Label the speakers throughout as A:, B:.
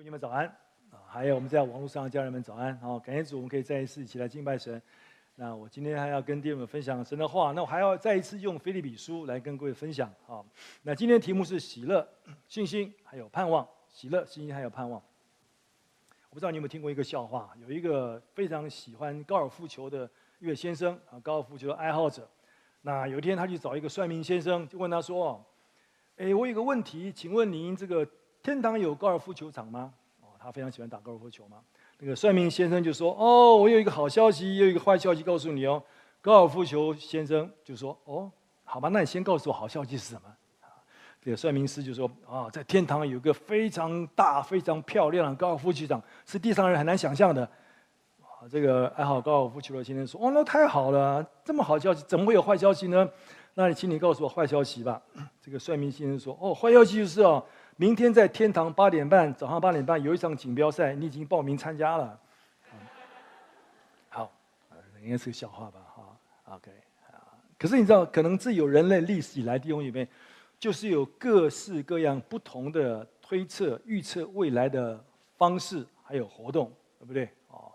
A: 弟兄们早安啊！还有我们在网络上的家人们早安啊！感谢主，我们可以再一次一起来敬拜神。那我今天还要跟弟兄们分享神的话，那我还要再一次用腓立比书来跟各位分享啊。那今天题目是喜乐、信心还有盼望。喜乐、信心还有盼望。我不知道你有没有听过一个笑话，有一个非常喜欢高尔夫球的一位先生啊，高尔夫球的爱好者。那有一天他去找一个算命先生，就问他说：“哎，我有个问题，请问您这个。”天堂有高尔夫球场吗？哦，他非常喜欢打高尔夫球嘛。那个算命先生就说：“哦，我有一个好消息，有一个坏消息告诉你哦。”高尔夫球先生就说：“哦，好吧，那你先告诉我好消息是什么？”，这个算命师就说：“啊，在天堂有一个非常大、非常漂亮的高尔夫球场，是地上人很难想象的。”，这个爱好高尔夫球的先生说：“哦，那太好了，这么好消息，怎么会有坏消息呢？那你请你告诉我坏消息吧。”这个算命先生说：“哦，坏消息就是哦。”明天在天堂八点半，早上八点半有一场锦标赛，你已经报名参加了。好，应该是个笑话吧？哈，OK。可是你知道，可能自有人类历史以来弟兄姐妹，就是有各式各样不同的推测、预测未来的方式，还有活动，对不对？哦，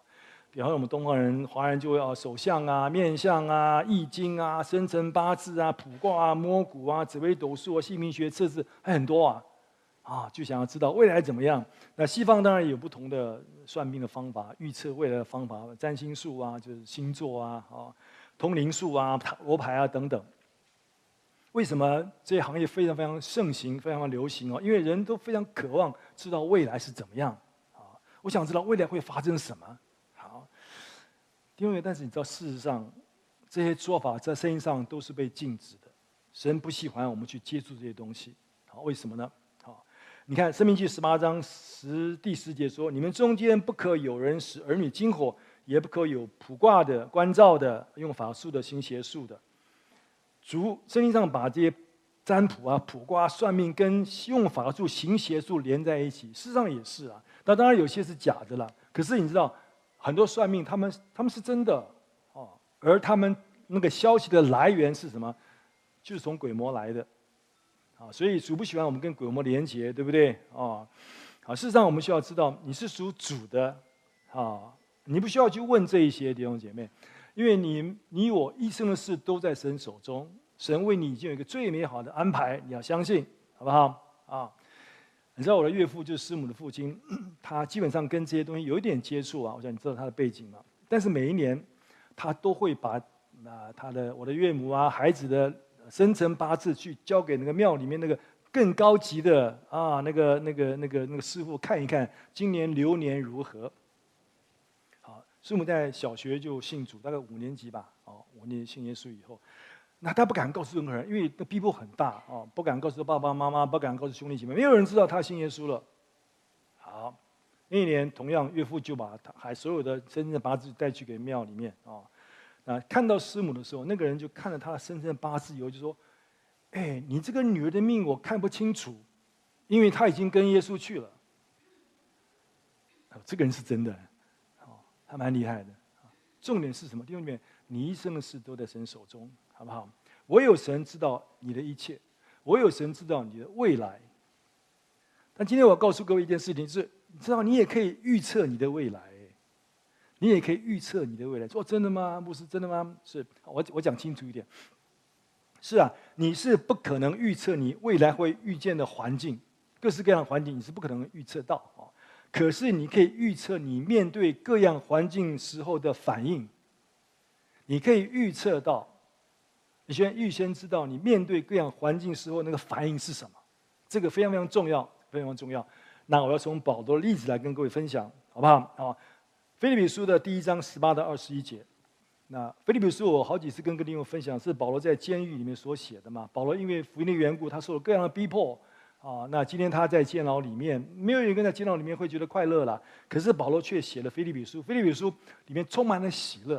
A: 比方说我们东方人、华人就会啊，手相啊、面相啊、易经啊、生辰八字啊、卜卦啊、摸骨啊、紫微斗数啊、姓名学测试，还很多啊。啊，就想要知道未来怎么样？那西方当然有不同的算命的方法，预测未来的方法，占星术啊，就是星座啊，啊，通灵术啊，塔罗牌啊等等。为什么这些行业非常非常盛行，非常非常流行哦？因为人都非常渴望知道未来是怎么样啊！我想知道未来会发生什么。好，因为但是你知道，事实上这些做法在圣经上都是被禁止的。神不喜欢我们去接触这些东西。好，为什么呢？你看《生命记》十八章十第十节说：“你们中间不可有人使儿女经火，也不可有卜卦的、观照的、用法术的、行邪术的。”主圣经上把这些占卜啊、卜卦、算命跟用法术、行邪术连在一起，事实上也是啊。那当然有些是假的了。可是你知道，很多算命他们他们是真的哦，而他们那个消息的来源是什么？就是从鬼魔来的。所以主不喜欢我们跟鬼魔连结，对不对？啊，好，事实上我们需要知道你是属主的，啊，你不需要去问这一些弟兄姐妹，因为你你我一生的事都在神手中，神为你已经有一个最美好的安排，你要相信，好不好？啊，你知道我的岳父就是师母的父亲，他基本上跟这些东西有一点接触啊，我想你知道他的背景嘛，但是每一年他都会把啊他的我的岳母啊孩子的。生辰八字去交给那个庙里面那个更高级的啊，那个那个那个那个师傅看一看，今年流年如何？好，师母在小学就信主，大概五年级吧，哦，五年信耶稣以后，那他不敢告诉任何人，因为那逼迫很大哦，不敢告诉爸爸妈妈，不敢告诉兄弟姐妹，没有人知道他信耶稣了。好，那一年同样岳父就把他还所有的生辰八字带去给庙里面啊。啊，看到师母的时候，那个人就看了他的生辰八字以后，就说：“哎，你这个女儿的命我看不清楚，因为她已经跟耶稣去了。”这个人是真的，哦，他蛮厉害的。重点是什么？弟兄们，你一生的事都在神手中，好不好？唯有神知道你的一切，唯有神知道你的未来。但今天我要告诉各位一件事情，是，你知道你也可以预测你的未来。你也可以预测你的未来。说真的吗？不是真的吗？是我我讲清楚一点。是啊，你是不可能预测你未来会遇见的环境，各式各样的环境你是不可能预测到啊。可是你可以预测你面对各样环境时候的反应。你可以预测到，你先预先知道你面对各样环境时候那个反应是什么。这个非常非常重要，非常重要。那我要从保罗的例子来跟各位分享，好不好？啊。腓立比书的第一章十八到二十一节，那腓立比书我好几次跟各位弟兄分享，是保罗在监狱里面所写的嘛。保罗因为福音的缘故，他受了各样的逼迫啊。那今天他在监牢里面，没有一个人在监牢里面会觉得快乐了。可是保罗却写了腓立比书，腓立比书里面充满了喜乐。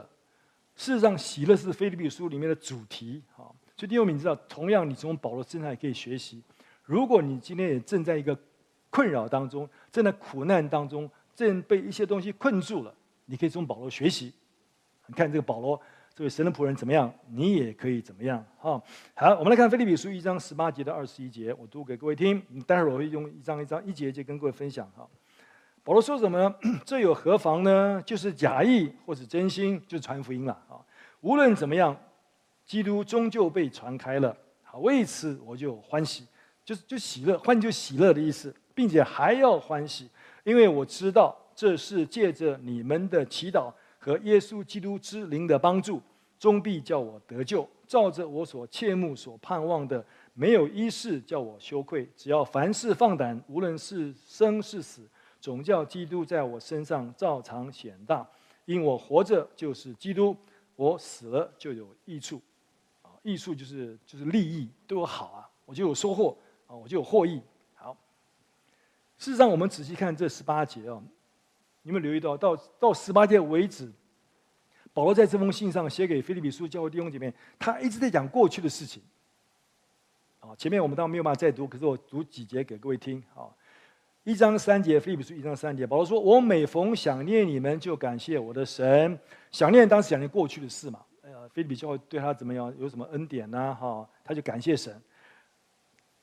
A: 事实上，喜乐是腓立比书里面的主题啊。所以弟兄们，知道，同样你从保罗身上也可以学习。如果你今天也正在一个困扰当中，正在苦难当中。正被一些东西困住了，你可以从保罗学习。你看这个保罗，这位神的仆人怎么样，你也可以怎么样。哈，好，我们来看腓立比书一章十八节到二十一节，我读给各位听。待会儿我会用一章一章一节一节跟各位分享。哈，保罗说什么呢？这有何妨呢？就是假意或者真心，就是传福音了啊！无论怎么样，基督终究被传开了。好，为此我就欢喜，就是就喜乐，欢就喜乐的意思，并且还要欢喜，因为我知道这是借着你们的祈祷和耶稣基督之灵的帮助，终必叫我得救。照着我所切慕所盼望的，没有一事叫我羞愧。只要凡事放胆，无论是生是死。总叫基督在我身上照常显大，因我活着就是基督，我死了就有益处，啊，益处就是就是利益，对我好啊，我就有收获啊，我就有获益。事实上我们仔细看这十八节啊，你们留意到到到十八节为止，保罗在这封信上写给腓立比书教会弟兄姐妹，他一直在讲过去的事情。啊，前面我们当然没有办法再读，可是我读几节给各位听啊。一章三节，腓立比书一章三节，保罗说：“我每逢想念你们，就感谢我的神。想念当时想念过去的事嘛，哎呀，腓立比教会对他怎么样？有什么恩典呢？哈，他就感谢神。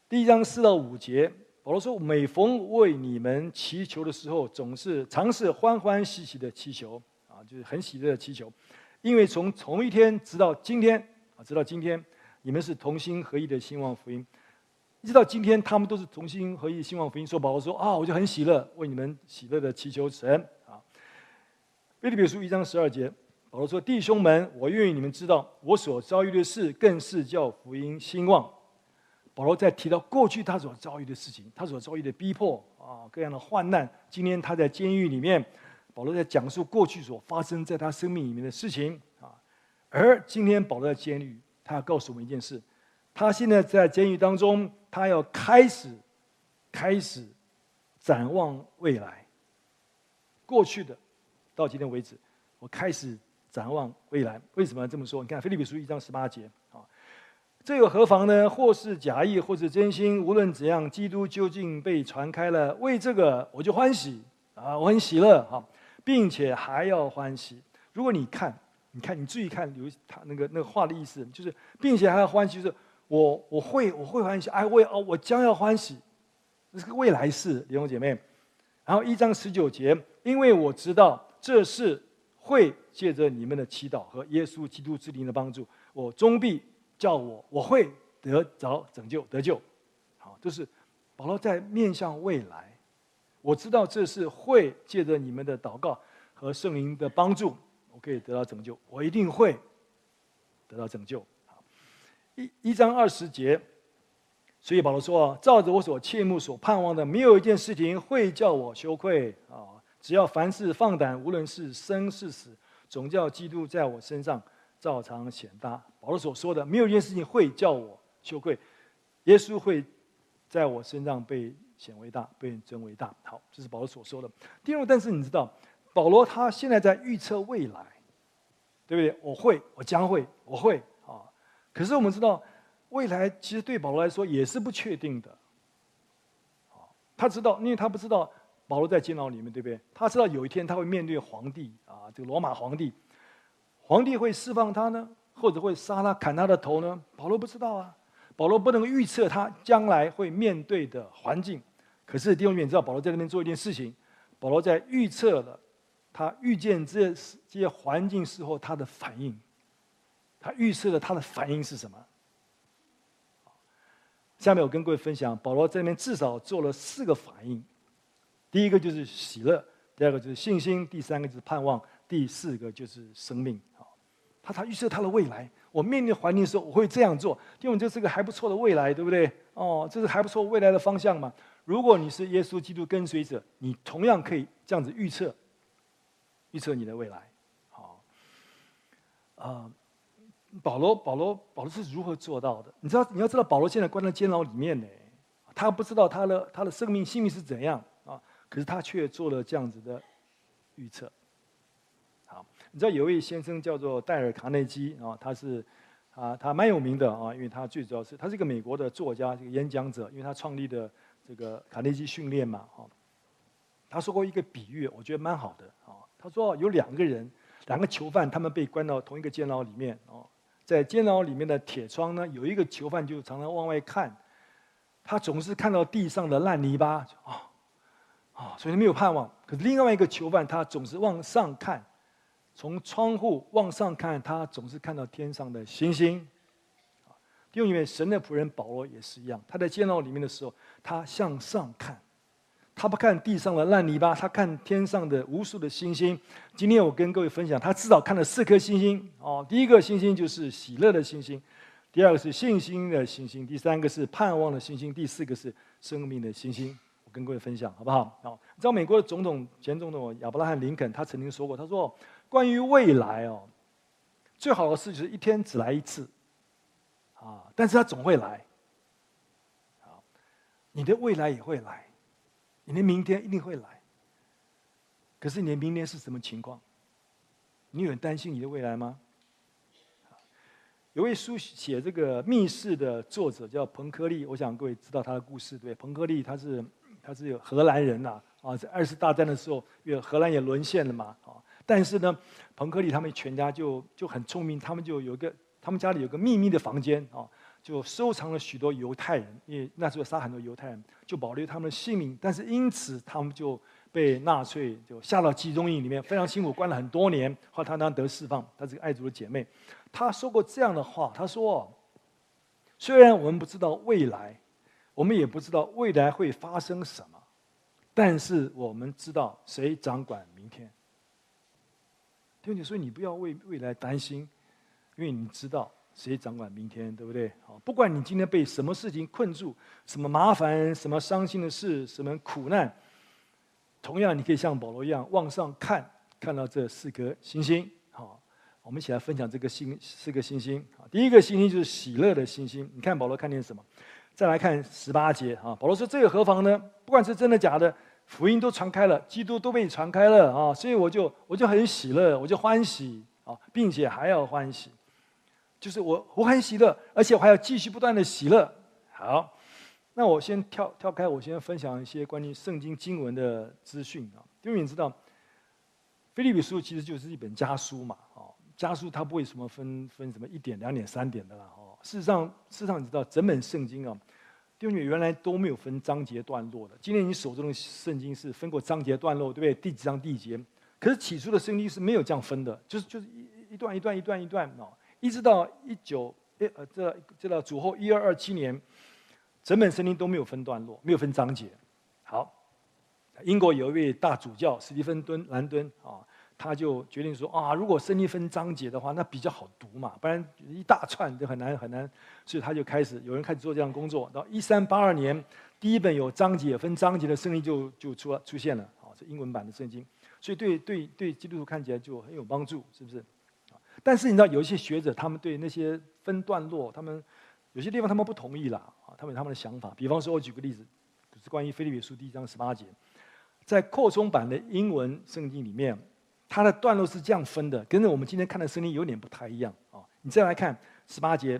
A: 第一章四到五节，保罗说：每逢为你们祈求的时候，总是尝试欢欢喜喜的祈求啊，就是很喜乐的祈求，因为从同一天直到今天啊，直到今天，你们是同心合意的兴旺福音。”一直到今天，他们都是同心合意，兴旺福音。说保罗说啊，我就很喜乐，为你们喜乐的祈求神啊。腓立比书一章十二节，保罗说：“弟兄们，我愿意你们知道，我所遭遇的事，更是叫福音兴旺。”保罗在提到过去他所遭遇的事情，他所遭遇的逼迫啊，各样的患难。今天他在监狱里面，保罗在讲述过去所发生在他生命里面的事情啊。而今天保罗在监狱，他要告诉我们一件事。他现在在监狱当中，他要开始，开始展望未来。过去的，到今天为止，我开始展望未来。为什么要这么说？你看《腓立比书》一章十八节，这又何妨呢？或是假意，或是真心，无论怎样，基督究竟被传开了。为这个，我就欢喜啊，我很喜乐哈，并且还要欢喜。如果你看，你看，你注意看，留他那个那个话的意思，就是并且还要欢喜，就是。我我会我会欢喜，哎，我哦，我将要欢喜，这是个未来式，弟兄姐妹。然后一章十九节，因为我知道这是会借着你们的祈祷和耶稣基督之灵的帮助，我终必叫我我会得着拯救得救。好，就是保罗在面向未来，我知道这是会借着你们的祷告和圣灵的帮助，我可以得到拯救，我一定会得到拯救。一一章二十节，所以保罗说：“照着我所切慕所盼望的，没有一件事情会叫我羞愧啊！只要凡事放胆，无论是生是死，总叫基督在我身上照常显大。”保罗所说的，没有一件事情会叫我羞愧，耶稣会在我身上被显为大，被尊为大。好，这是保罗所说的。第二，但是你知道，保罗他现在在预测未来，对不对？我会，我将会，我会啊。可是我们知道，未来其实对保罗来说也是不确定的。他知道，因为他不知道保罗在监牢里面，对不对？他知道有一天他会面对皇帝啊，这个罗马皇帝，皇帝会释放他呢，或者会杀他、砍他的头呢？保罗不知道啊，保罗不能预测他将来会面对的环境。可是弟兄们知道，保罗在那边做一件事情，保罗在预测了他遇见这这些环境时候他的反应。他预测了他的反应是什么？下面我跟各位分享，保罗在那边至少做了四个反应。第一个就是喜乐，第二个就是信心，第三个就是盼望，第四个就是生命。他他预测他的未来，我面临环境的时候，我会这样做，因为这是个还不错的未来，对不对？哦，这是还不错未来的方向嘛。如果你是耶稣基督跟随者，你同样可以这样子预测，预测你的未来。好，啊、保罗，保罗，保罗是如何做到的？你知道，你要知道，保罗现在关在监牢里面呢，他不知道他的他的生命性命是怎样啊，可是他却做了这样子的预测。你知道有位先生叫做戴尔·卡内基啊，他是啊，他蛮有名的啊，因为他最主要是他是一个美国的作家，这个演讲者，因为他创立的这个卡内基训练嘛，哈。他说过一个比喻，我觉得蛮好的啊。他说有两个人，两个囚犯，他们被关到同一个监牢里面哦。在监牢里面的铁窗呢，有一个囚犯就常常往外看，他总是看到地上的烂泥巴，啊，啊，所以没有盼望。可是另外一个囚犯，他总是往上看，从窗户往上看，他总是看到天上的星星。因为神的仆人保罗也是一样，他在监牢里面的时候，他向上看，他不看地上的烂泥巴，他看天上的无数的星星。今天我跟各位分享，他至少看了四颗星星哦。第一个星星就是喜乐的星星，第二个是信心的星星，第三个是盼望的星星，第四个是生命的星星。我跟各位分享好不好？好，你知道美国的总统前总统亚伯拉罕林肯，他曾经说过，他说关于未来哦，最好的事就是一天只来一次。啊！但是他总会来。你的未来也会来，你的明天一定会来。可是你的明天是什么情况？你有很担心你的未来吗？有位书写这个密室的作者叫彭柯利，我想各位知道他的故事，对？彭柯利他是他是有荷兰人呐，啊，在二次大战的时候，因为荷兰也沦陷了嘛，啊，但是呢，彭克利他们全家就就很聪明，他们就有个。他们家里有个秘密的房间啊，就收藏了许多犹太人，因为那时候杀很多犹太人，就保留他们的性命。但是因此，他们就被纳粹就下到集中营里面，非常辛苦，关了很多年。后来他当得释放，他是个爱主的姐妹，她说过这样的话：她说，虽然我们不知道未来，我们也不知道未来会发生什么，但是我们知道谁掌管明天。弟兄姐妹，所以你不要为未来担心。因为你知道谁掌管明天，对不对？好，不管你今天被什么事情困住，什么麻烦，什么伤心的事，什么苦难，同样你可以像保罗一样往上看，看到这四颗星星。好，我们一起来分享这个星四个星星。啊第一个星星就是喜乐的星星。你看保罗看见什么？再来看十八节啊，保罗说：“这个何妨呢？不管是真的假的，福音都传开了，基督都被传开了啊，所以我就我就很喜乐，我就欢喜啊，并且还要欢喜。”就是我，我很喜乐，而且我还要继续不断的喜乐。好，那我先跳跳开，我先分享一些关于圣经经文的资讯啊。因为你知道，腓利比书其实就是一本家书嘛，哦，家书它不会什么分分什么一点、两点、三点的啦，哦。事实上，事实上你知道，整本圣经啊，因为原来都没有分章节段落的。今天你手中的圣经是分过章节段落，对不对？第几章第几节？可是起初的圣经是没有这样分的，就是就是一一段一段一段一段哦。一直到一九呃这这到主后一二二七年，整本圣经都没有分段落，没有分章节。好，英国有一位大主教史蒂芬敦兰敦啊，他就决定说啊，如果圣经分章节的话，那比较好读嘛，不然一大串就很难很难。所以他就开始有人开始做这样工作。到一三八二年，第一本有章节分章节的圣经就就出出现了，啊，是英文版的圣经。所以对对对基督徒看起来就很有帮助，是不是？但是你知道，有一些学者，他们对那些分段落，他们有些地方他们不同意啦啊，他们有他们的想法。比方说，我举个例子，就是关于腓立比书第一章十八节，在扩充版的英文圣经里面，它的段落是这样分的，跟着我们今天看的圣经有点不太一样啊。你再来看十八节，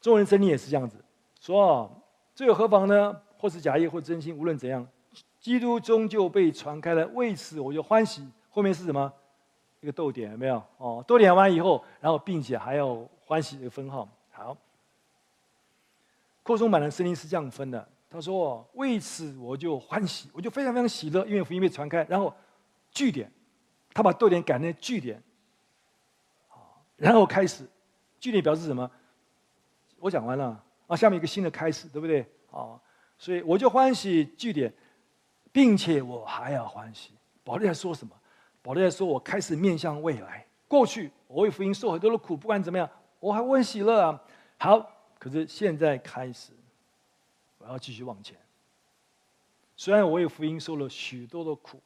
A: 中文圣经也是这样子说：“这有何妨呢？或是假意，或真心，无论怎样，基督终究被传开了，为此我就欢喜。”后面是什么？一个逗点有没有？哦，逗点完以后，然后并且还要欢喜的分号。好，扩充版的圣经是这样分的。他说：“为此我就欢喜，我就非常非常喜乐，因为福音被传开。”然后句点，他把逗点改成句点。然后开始，句点表示什么？我讲完了啊，下面一个新的开始，对不对？啊，所以我就欢喜句点，并且我还要欢喜。保罗在说什么？保罗在说：“我开始面向未来。过去我为福音受很多的苦，不管怎么样，我还很喜乐啊。好，可是现在开始，我要继续往前。虽然我为福音受了许多的苦，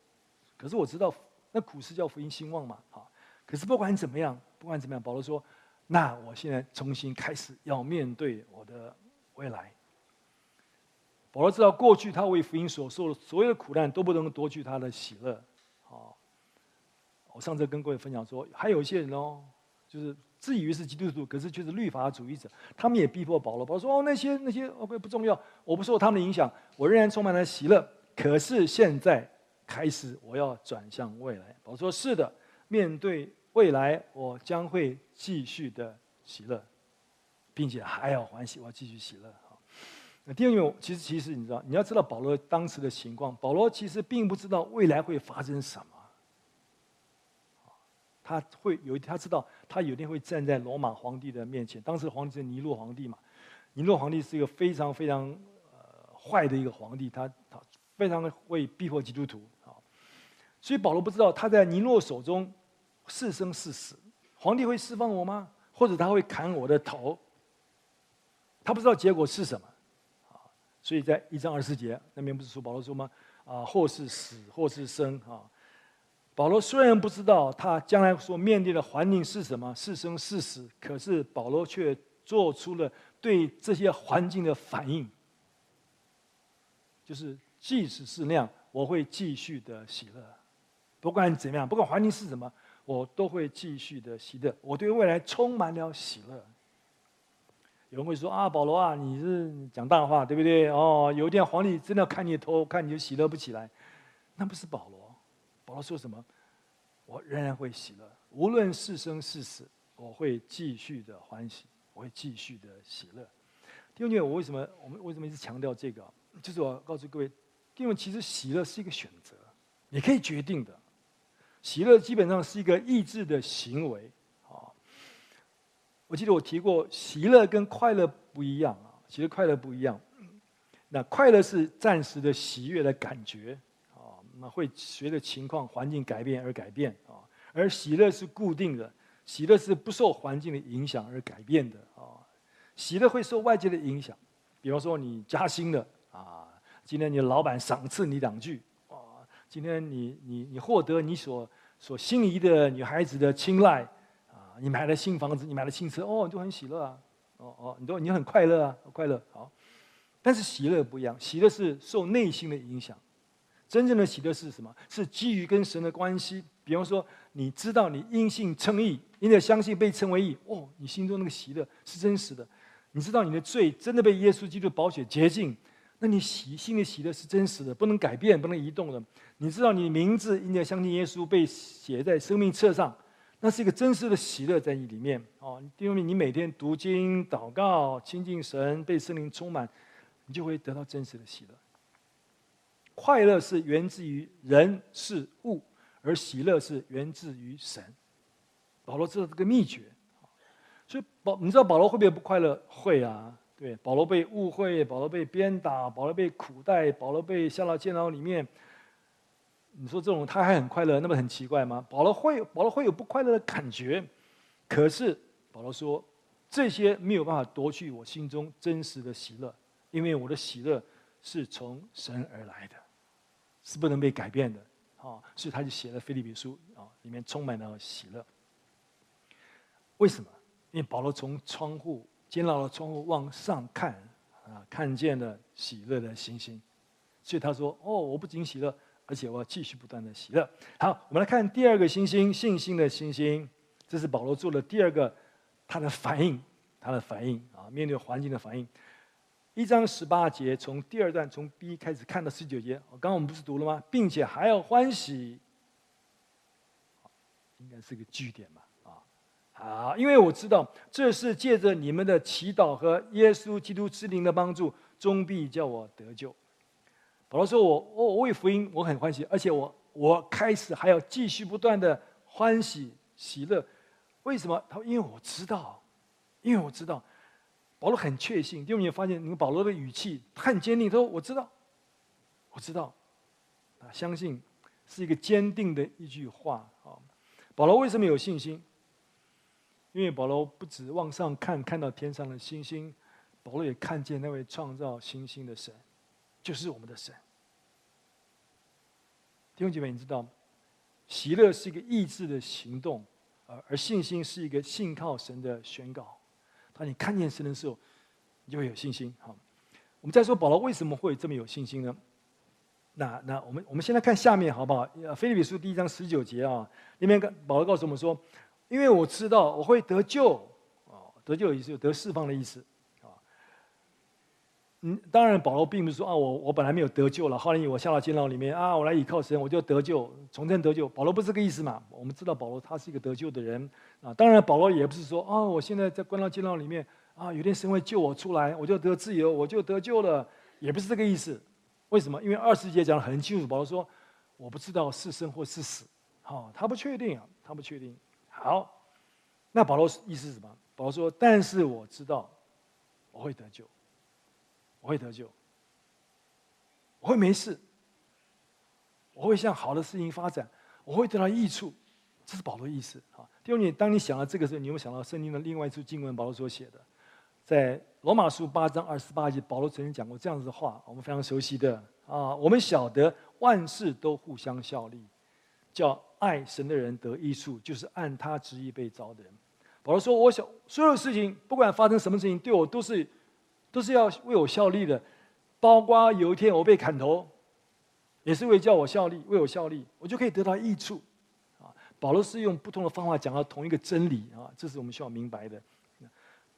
A: 可是我知道那苦是叫福音兴旺嘛。好，可是不管怎么样，不管怎么样，保罗说：那我现在重新开始要面对我的未来。保罗知道过去他为福音所受的所有的苦难都不能夺去他的喜乐。”好我上次跟各位分享说，还有一些人哦，就是自以为是基督徒，可是却是律法主义者。他们也逼迫保罗，保罗说：“哦，那些那些，OK 不重要，我不受他们的影响，我仍然充满了喜乐。可是现在开始，我要转向未来。”保罗说：“是的，面对未来，我将会继续的喜乐，并且还要欢喜，我要继续喜乐。”好，那第二点，其实其实你知道，你要知道保罗当时的情况，保罗其实并不知道未来会发生什么。他会有，他知道他有一天会站在罗马皇帝的面前。当时皇帝是尼禄皇帝嘛？尼禄皇帝是一个非常非常呃坏的一个皇帝，他他非常的会逼迫基督徒。所以保罗不知道他在尼诺手中是生是死，皇帝会释放我吗？或者他会砍我的头？他不知道结果是什么。啊所以在一章二十节那边不是说保罗说吗？啊，或是死，或是生啊。保罗虽然不知道他将来所面对的环境是什么，是生是死，可是保罗却做出了对这些环境的反应，就是即使是那样，我会继续的喜乐，不管怎么样，不管环境是什么，我都会继续的喜乐，我对未来充满了喜乐。有人会说啊，保罗啊，你是讲大话，对不对？哦，有一天皇帝真的要砍你的头，看你就喜乐不起来，那不是保罗。保罗说什么？我仍然会喜乐，无论是生是死，我会继续的欢喜，我会继续的喜乐。弟兄姐妹，我为什么我们为什么一直强调这个？就是我告诉各位，因为其实喜乐是一个选择，你可以决定的。喜乐基本上是一个意志的行为。啊我记得我提过，喜乐跟快乐不一样啊。其实快乐不一样，那快乐是暂时的喜悦的感觉啊，那会随着情况、环境改变而改变啊。而喜乐是固定的，喜乐是不受环境的影响而改变的啊。喜乐会受外界的影响，比方说你加薪了啊，今天你的老板赏赐你两句，今天你你你获得你所所心仪的女孩子的青睐。啊你买了新房子，你买了新车，哦，你就很喜乐啊，哦哦，你都你很快乐啊，快乐好。但是喜乐不一样，喜乐是受内心的影响。真正的喜乐是什么？是基于跟神的关系。比方说，你知道你因信称义，因着相信被称为义，哦，你心中那个喜乐是真实的。你知道你的罪真的被耶稣基督宝血洁净，那你喜心的喜乐是真实的，不能改变，不能移动的。你知道你的名字因着相信耶稣被写在生命册上。那是一个真实的喜乐在你里面哦，因为你每天读经、祷告、亲近神、被圣灵充满，你就会得到真实的喜乐。快乐是源自于人事物，而喜乐是源自于神。保罗知道这个秘诀，所以保你知道保罗会不会不快乐？会啊，对，保罗被误会，保罗被鞭打，保罗被苦待，保罗被下到监牢里面。你说这种他还很快乐，那么很奇怪吗？保罗会，保罗会有不快乐的感觉，可是保罗说，这些没有办法夺去我心中真实的喜乐，因为我的喜乐是从神而来的，是不能被改变的。啊，所以他就写了腓立比书啊，里面充满了喜乐。为什么？因为保罗从窗户监牢的窗户往上看啊，看见了喜乐的星星，所以他说：“哦，我不仅喜乐。”而且我要继续不断的喜乐。好，我们来看第二个星星，信心的星星。这是保罗做的第二个，他的反应，他的反应啊，面对环境的反应。一章十八节，从第二段从 B 开始看到十九节。刚刚我们不是读了吗？并且还要欢喜，应该是个句点吧？啊，因为我知道这是借着你们的祈祷和耶稣基督之灵的帮助，终必叫我得救。保罗说我：“我我为福音我很欢喜，而且我我开始还要继续不断的欢喜喜乐。为什么？他说：因为我知道，因为我知道。保罗很确信，因为你发现，你保罗的语气很坚定。他说：我知道，我知道。啊，相信是一个坚定的一句话啊。保罗为什么有信心？因为保罗不止往上看，看到天上的星星，保罗也看见那位创造星星的神，就是我们的神。”弟兄姐妹，你知道吗，喜乐是一个意志的行动，而而信心是一个信靠神的宣告。当你看见神的时候，你就会有信心。好，我们再说保罗为什么会这么有信心呢？那那我们我们先来看下面好不好？腓立比书第一章十九节啊，里面保罗告诉我们说，因为我知道我会得救，哦，得救也是有得释放的意思。啊嗯，当然，保罗并不是说啊，我我本来没有得救了，后来我下到监牢里面啊，我来倚靠神，我就得救，重生得救。保罗不是这个意思嘛？我们知道保罗他是一个得救的人啊。当然，保罗也不是说啊，我现在在关到监牢里面啊，有天神会救我出来，我就得自由，我就得救了，也不是这个意思。为什么？因为二十节讲的很清楚，保罗说我不知道是生或是死，好，他不确定啊，他不确定。好，那保罗意思是什么？保罗说，但是我知道我会得救，我会得救，我会没事。我会向好的事情发展，我会得到益处，这是保罗意思啊。第二，你当你想到这个时候，你有想到圣经的另外一处经文，保罗所写的，在罗马书八章二十八节，保罗曾经讲过这样子的话，我们非常熟悉的啊。我们晓得万事都互相效力，叫爱神的人得益处，就是按他旨意被招的人。保罗说：“我想所有事情，不管发生什么事情，对我都是都是要为我效力的，包括有一天我被砍头。”也是为叫我效力，为我效力，我就可以得到益处，啊！保罗是用不同的方法讲到同一个真理啊，这是我们需要明白的。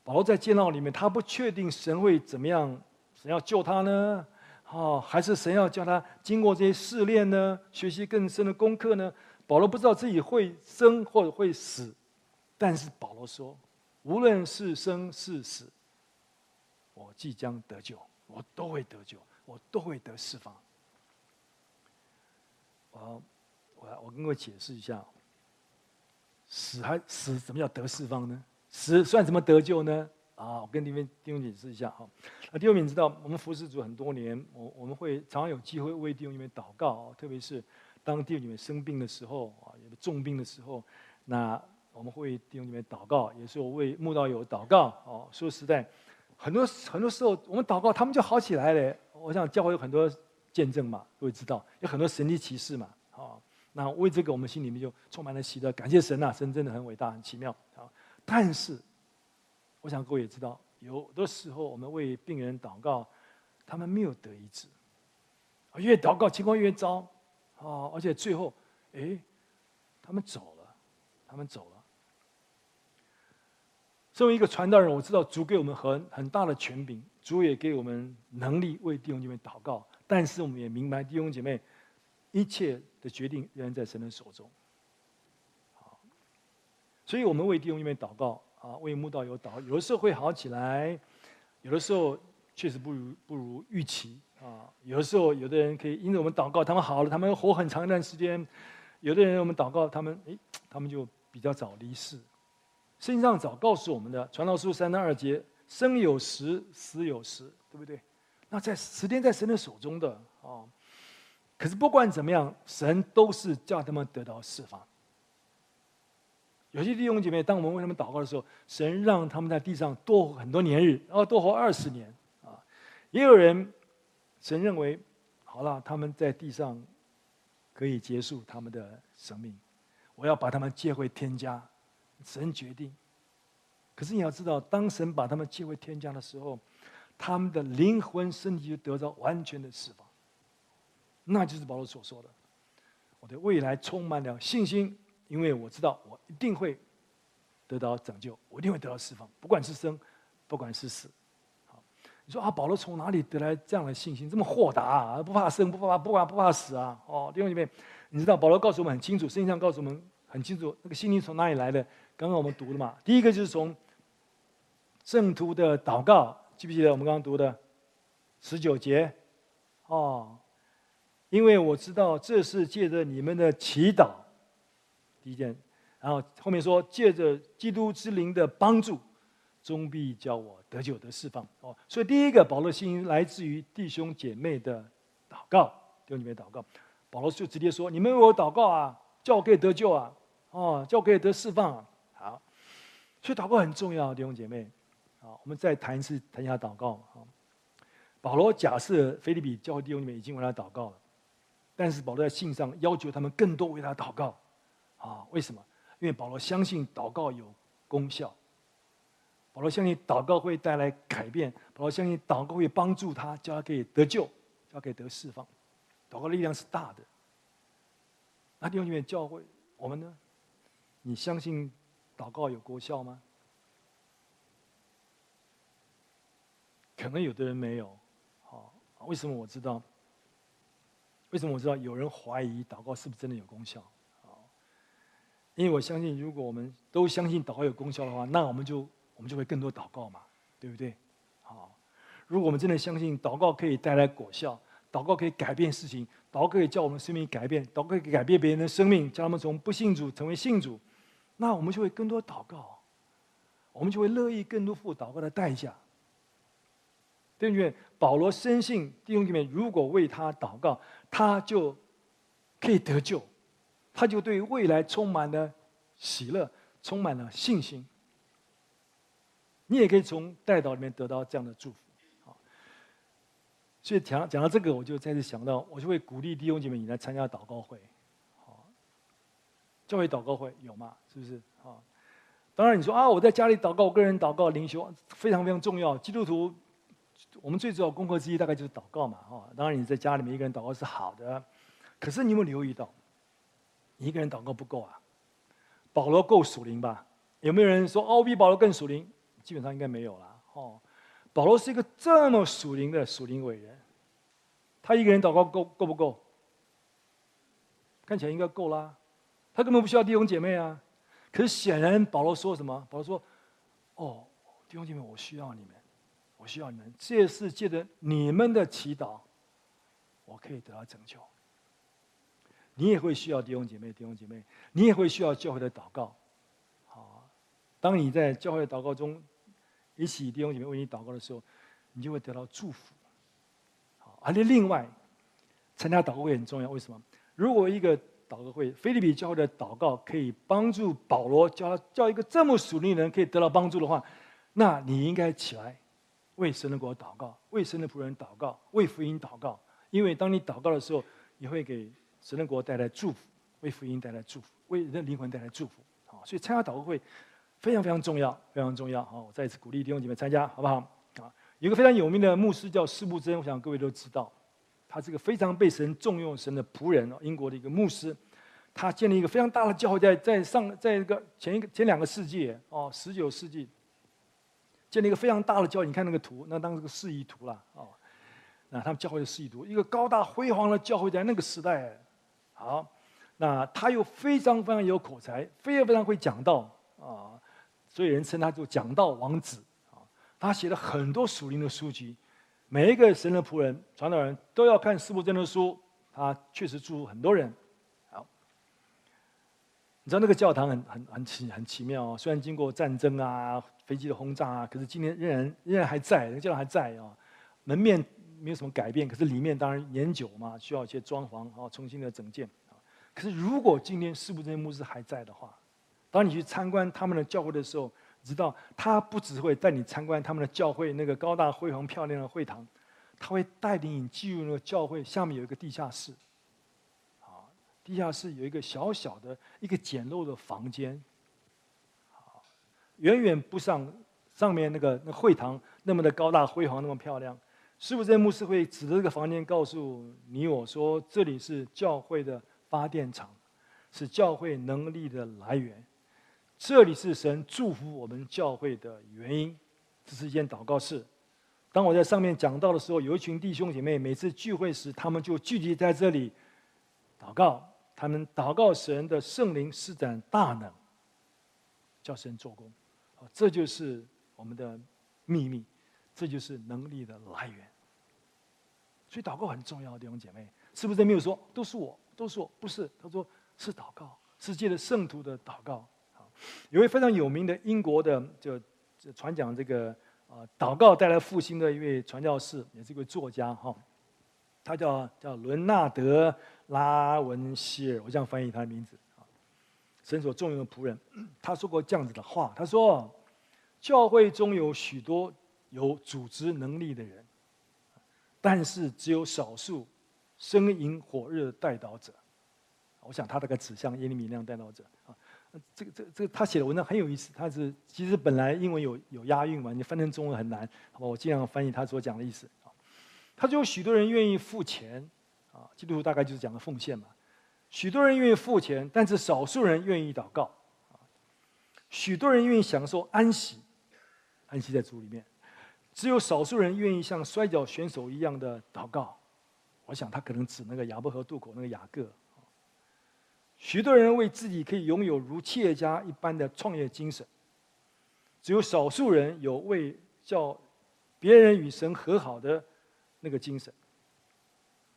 A: 保罗在监牢里面，他不确定神会怎么样，神要救他呢？啊，还是神要叫他经过这些试炼呢，学习更深的功课呢？保罗不知道自己会生或者会死，但是保罗说，无论是生是死，我即将得救，我都会得救，我都会得释放。好，我我跟各位解释一下，死还死怎么叫得释放呢？死算什么得救呢？啊，我跟弟兄弟兄解释一下哈。那弟兄们知道，我们服侍主很多年，我我们会常常有机会为弟兄们祷告，特别是当弟兄们生病的时候啊，有重病的时候，那我们会弟兄们祷告，也是我为慕道友祷告。哦，说实在，很多很多时候我们祷告，他们就好起来了。我想教会有很多。见证嘛，各位知道有很多神迹奇事嘛，啊，那为这个我们心里面就充满了喜乐，感谢神呐，神真的很伟大、很奇妙啊。但是，我想各位也知道，有的时候我们为病人祷告，他们没有得医治，越祷告情况越糟啊，而且最后，哎，他们走了，他们走了。作为一个传道人，我知道主给我们很很大的权柄，主也给我们能力为弟兄姐妹祷告。但是我们也明白，弟兄姐妹，一切的决定仍然在神的手中。好，所以我们为弟兄姐妹祷告啊，为慕道友祷，有的时候会好起来，有的时候确实不如不如预期啊。有的时候，有的人可以因为我们祷告，他们好了，他们活很长一段时间；有的人我们祷告，他们诶，他们就比较早离世。圣上早告诉我们的，《传道书》三章二节：生有时，死有时，对不对？那在时间在神的手中的啊，可是不管怎么样，神都是叫他们得到释放。有些弟兄姐妹，当我们为他们祷告的时候，神让他们在地上多活很多年日，然后多活二十年。也有人，神认为好了，他们在地上可以结束他们的生命，我要把他们接回天家。神决定。可是你要知道，当神把他们接回天家的时候，他们的灵魂、身体就得到完全的释放，那就是保罗所说的：“我对未来充满了信心，因为我知道我一定会得到拯救，我一定会得到释放，不管是生，不管是死。”你说啊，保罗从哪里得来这样的信心？这么豁达啊，不怕生，不怕不怕不怕死啊？哦，弟兄姐妹，你知道保罗告诉我们很清楚，圣经上告诉我们很清楚，那个信心从哪里来的？刚刚我们读了嘛，第一个就是从圣徒的祷告。记不记得我们刚刚读的十九节？哦，因为我知道这是借着你们的祈祷，第一件，然后后面说借着基督之灵的帮助，终必叫我得救得释放。哦，所以第一个保罗信来自于弟兄姐妹的祷告，弟兄姐妹祷告，保罗就直接说：你们为我祷告啊，叫我可以得救啊，哦，叫我可以得释放啊。好，所以祷告很重要，弟兄姐妹。好，我们再谈一次，谈一下祷告。好，保罗假设腓立比教会弟兄姐妹已经为他祷告了，但是保罗在信上要求他们更多为他祷告。啊，为什么？因为保罗相信祷告有功效。保罗相信祷告会带来改变。保罗相信祷告会帮助他，叫他可以得救，叫他可以得释放。祷告力量是大的。那弟兄里面教会我们呢？你相信祷告有功效吗？可能有的人没有，好，为什么我知道？为什么我知道有人怀疑祷告是不是真的有功效？因为我相信，如果我们都相信祷告有功效的话，那我们就我们就会更多祷告嘛，对不对？好，如果我们真的相信祷告可以带来果效，祷告可以改变事情，祷告可以叫我们生命改变，祷告可以改变别人的生命，叫他们从不信主成为信主，那我们就会更多祷告，我们就会乐意更多付祷告的代价。对不对？保罗深信弟兄姐妹，如果为他祷告，他就可以得救，他就对未来充满了喜乐，充满了信心。你也可以从代祷里面得到这样的祝福。好，所以讲讲到这个，我就再次想到，我就会鼓励弟兄姐妹你来参加祷告会。好，教会祷告会有吗？是不是？好，当然你说啊，我在家里祷告，我个人祷告灵修非常非常重要。基督徒。我们最主要功课之一大概就是祷告嘛，哈。当然你在家里面一个人祷告是好的，可是你有没有留意到，你一个人祷告不够啊？保罗够属灵吧？有没有人说哦，比保罗更属灵？基本上应该没有了，哦。保罗是一个这么属灵的属灵伟人，他一个人祷告够够不够？看起来应该够啦，他根本不需要弟兄姐妹啊。可是显然保罗说什么？保罗说：“哦，弟兄姐妹，我需要你们。”我需要你们，这是借着你们的祈祷，我可以得到拯救。你也会需要弟兄姐妹，弟兄姐妹，你也会需要教会的祷告。好，当你在教会祷告中，一起弟兄姐妹为你祷告的时候，你就会得到祝福。好，而且另外，参加祷告会很重要。为什么？如果一个祷告会，腓立比教会的祷告可以帮助保罗，叫叫一个这么属灵的人可以得到帮助的话，那你应该起来。为神的国祷告，为神的仆人祷告，为福音祷告。因为当你祷告的时候，你会给神的国带来祝福，为福音带来祝福，为人的灵魂带来祝福。好，所以参加祷告会非常非常重要，非常重要。好，我再一次鼓励弟兄姐妹参加，好不好？啊，有一个非常有名的牧师叫司布真，我想各位都知道，他是个非常被神重用神的仆人，英国的一个牧师。他建立一个非常大的教会，在在上在一个前一个前两个世纪哦，十九世纪。建立一个非常大的教会，你看那个图，那当时个示意图了哦。那他们教会的示意图，一个高大辉煌的教会，在那个时代，好，那他又非常非常有口才，非常非常会讲道啊，所以人称他做讲道王子啊。他写了很多属灵的书籍，每一个神的仆人、传道人都要看司布真的书，他确实祝福很多人。好，你知道那个教堂很很很奇很奇妙哦，虽然经过战争啊。飞机的轰炸啊，可是今天仍然仍然还在，那个教堂还在啊。门面没有什么改变，可是里面当然年久嘛，需要一些装潢啊，重新的整建啊。可是如果今天司布真牧师还在的话，当你去参观他们的教会的时候，你知道他不只会带你参观他们的教会那个高大辉煌漂亮的会堂，他会带领你进入那个教会下面有一个地下室，啊，地下室有一个小小的一个简陋的房间。远远不像上面那个那会堂那么的高大辉煌，那么漂亮。师傅在牧师会指着这个房间告诉你我说：“这里是教会的发电厂，是教会能力的来源，这里是神祝福我们教会的原因。”这是一间祷告室。当我在上面讲到的时候，有一群弟兄姐妹，每次聚会时，他们就聚集在这里祷告，他们祷告神的圣灵施展大能，叫神做工。这就是我们的秘密，这就是能力的来源。所以祷告很重要，弟兄姐妹，是不是没有说都是我，都是我？不是，他说是祷告，是借着圣徒的祷告。有位非常有名的英国的就传讲这个啊祷告带来复兴的一位传教士，也是一位作家哈，他叫叫伦纳德拉文希尔，我这样翻译他的名字啊。神所重用的仆人，他说过这样子的话：“他说，教会中有许多有组织能力的人，但是只有少数生营火热的代祷者。我想他大概指向耶利米那样代祷者啊。这个、这个、这个，他写的文章很有意思。他是其实本来英文有有押韵嘛，你翻成中文很难。好吧，我尽量翻译他所讲的意思。他就有许多人愿意付钱啊，基督徒大概就是讲的奉献嘛。”许多人愿意付钱，但是少数人愿意祷告。许多人愿意享受安息，安息在主里面，只有少数人愿意像摔跤选手一样的祷告。我想他可能指那个亚伯河渡口那个雅各。许多人为自己可以拥有如企业家一般的创业精神，只有少数人有为叫别人与神和好的那个精神。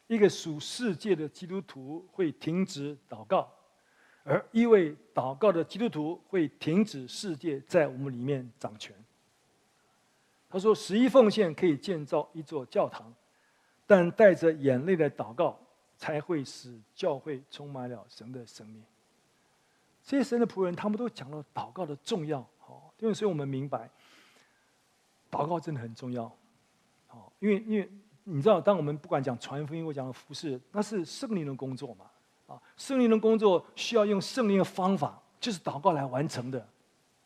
A: 一个属世界的基督徒会停止祷告，而一位祷告的基督徒会停止世界在我们里面掌权。他说：“十一奉献可以建造一座教堂，但带着眼泪的祷告才会使教会充满了神的生命。”这些神的仆人，他们都讲了祷告的重要。好，因为所以我们明白，祷告真的很重要。好，因为因为。你知道，当我们不管讲传福音或讲服事，那是圣灵的工作嘛？啊，圣灵的工作需要用圣灵的方法，就是祷告来完成的。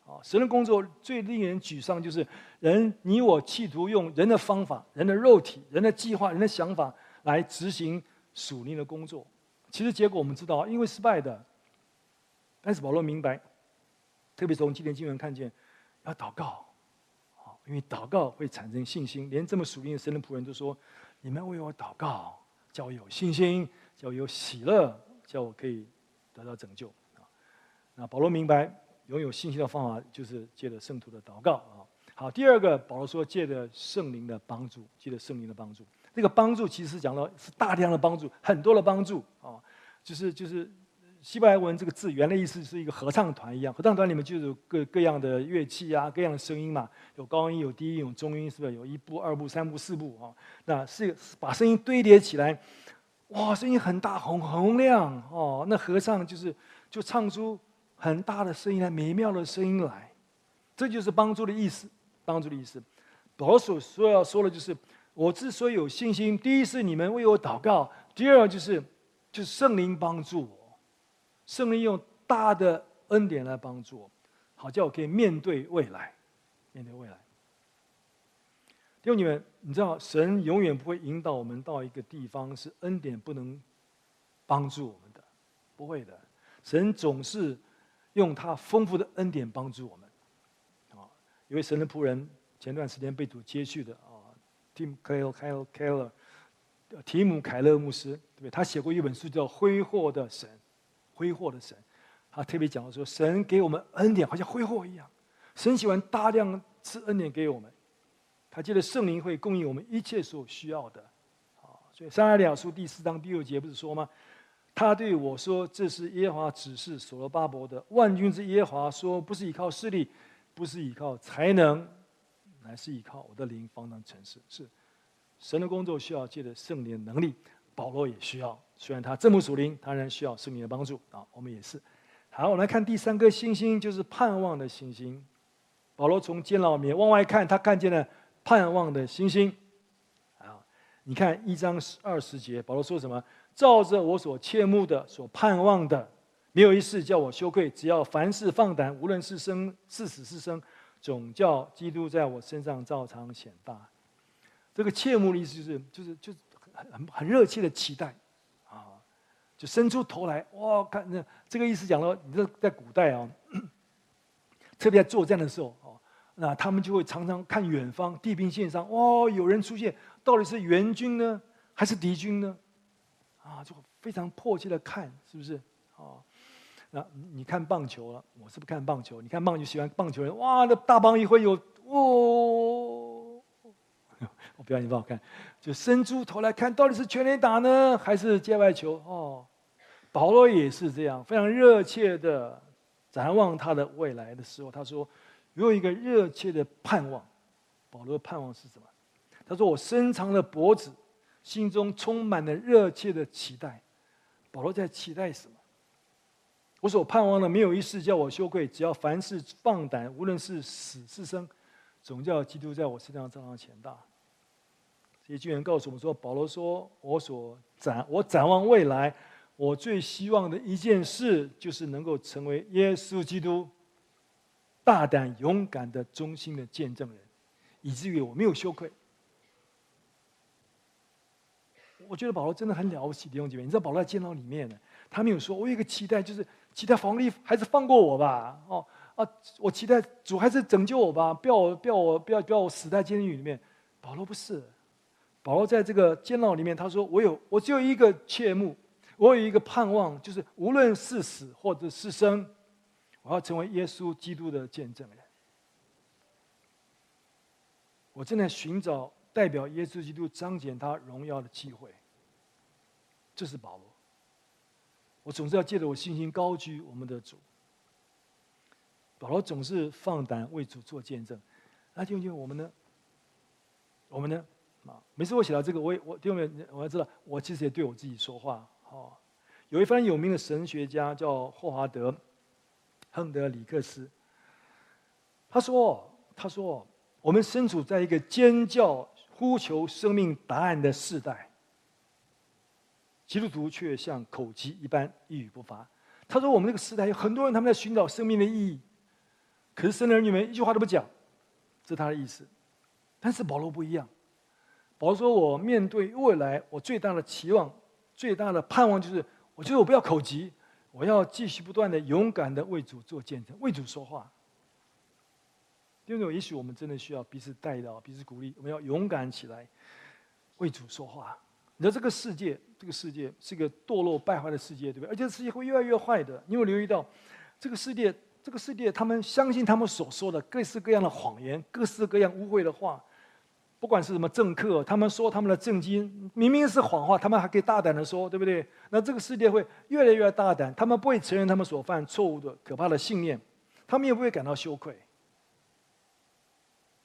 A: 啊，神的工作最令人沮丧，就是人你我企图用人的方法、人的肉体、人的计划、人的想法来执行属灵的工作。其实结果我们知道，因为失败的。但是保罗明白，特别从今天经文看见，要祷告。因为祷告会产生信心，连这么属灵的神的仆人都说：“你们为我祷告，叫我有信心，叫我有喜乐，叫我可以得到拯救。”啊，那保罗明白，拥有信心的方法就是借着圣徒的祷告啊。好，第二个，保罗说借着圣灵的帮助，借着圣灵的帮助。这个帮助其实讲了是大量的帮助，很多的帮助啊，就是就是。希伯来文这个字原来意思是一个合唱团一样，合唱团里面就有各各样的乐器啊，各样的声音嘛，有高音，有低音，有中音，是不是？有一部、二部、三部、四部啊？那是把声音堆叠起来，哇，声音很大，很洪亮哦。那合唱就是就唱出很大的声音来，美妙的声音来，这就是帮助的意思，帮助的意思。保守说要说的就是，我之所以有信心，第一是你们为我祷告，第二就是就是圣灵帮助我。圣灵用大的恩典来帮助我，好叫我可以面对未来，面对未来。弟兄姊妹，你知道神永远不会引导我们到一个地方是恩典不能帮助我们的，不会的。神总是用他丰富的恩典帮助我们。啊，一位神的仆人前段时间被主接去的啊，Tim Keller Keller Keller，提姆凯勒牧师，对不对？他写过一本书叫《挥霍的神》。挥霍的神，他特别讲说，神给我们恩典，好像挥霍一样。神喜欢大量赐恩典给我们，他借着圣灵会供应我们一切所需要的。啊，所以撒迦利亚书第四章第六节不是说吗？他对我说：“这是耶和华指示所罗巴伯的。万军之耶和华说：不是依靠势力，不是依靠才能，乃是依靠我的灵方能成事。是神的工作需要借着圣灵的能力。”保罗也需要，虽然他这么属灵，当然需要圣灵的帮助啊。我们也是。好，我们来看第三颗星星，就是盼望的星星。保罗从监牢里面往外看，他看见了盼望的星星。啊，你看一章二十节，保罗说什么？照着我所切慕的、所盼望的，没有一事叫我羞愧。只要凡事放胆，无论是生是死是生，总叫基督在我身上照常显大。这个切慕的意思就是，就是，就是。很很热切的期待，啊，就伸出头来，哇，看那这个意思讲了，你这在古代啊，特别在作战的时候啊，那他们就会常常看远方地平线上，哇，有人出现，到底是援军呢，还是敌军呢？啊，就非常迫切的看，是不是？啊，那你看棒球了，我是不看棒球，你看棒球喜欢棒球人，哇，那大棒一挥有，哦。我表演不好看，就伸出头来看，到底是全垒打呢，还是界外球？哦，保罗也是这样，非常热切的展望他的未来的时候，他说有一个热切的盼望。保罗的盼望是什么？他说我伸长了脖子，心中充满了热切的期待。保罗在期待什么？我所盼望的没有一事叫我羞愧，只要凡事放胆，无论是死是生，总叫基督在我身上照常强大。这些经文告诉我们说，保罗说：“我所展，我展望未来，我最希望的一件事，就是能够成为耶稣基督大胆勇敢的忠心的见证人，以至于我没有羞愧。”我觉得保罗真的很了不起，弟兄姐妹。你知道保罗在监牢里面呢，他没有说：“我有一个期待，就是期待皇帝还是放过我吧。”哦啊，我期待主还是拯救我吧，不要我不要我不要不要我死在监狱里面。保罗不是。保罗在这个监牢里面，他说：“我有，我只有一个切慕，我有一个盼望，就是无论是死或者是生，我要成为耶稣基督的见证人。”我正在寻找代表耶稣基督彰显他荣耀的机会。这是保罗。我总是要借着我信心高举我们的主。保罗总是放胆为主做见证。那弟兄姐妹，我们呢？我们呢？啊，每次我写到这个，我也我弟兄们，我要知道，我其实也对我自己说话。哦，有一番有名的神学家叫霍华德·亨德里克斯。他说：“他说，我们身处在一个尖叫、呼求生命答案的时代，基督徒却像口疾一般一语不发。”他说：“我们这个时代有很多人，他们在寻找生命的意义，可是生的儿女们一句话都不讲。”这是他的意思。但是保罗不一样。保罗说：“我面对未来，我最大的期望、最大的盼望就是，我觉得我不要口疾，我要继续不断的勇敢的为主做见证，为主说话。”因为也许我们真的需要彼此带到、彼此鼓励。我们要勇敢起来，为主说话。你知道这个世界，这个世界是个堕落败坏的世界，对不对？而且世界会越来越坏的。你有留意到，这个世界，这个世界，他们相信他们所说的各式各样的谎言，各式各样污秽的话。不管是什么政客，他们说他们的政经明明是谎话，他们还可以大胆的说，对不对？那这个世界会越来越大胆，他们不会承认他们所犯错误的可怕的信念，他们也不会感到羞愧。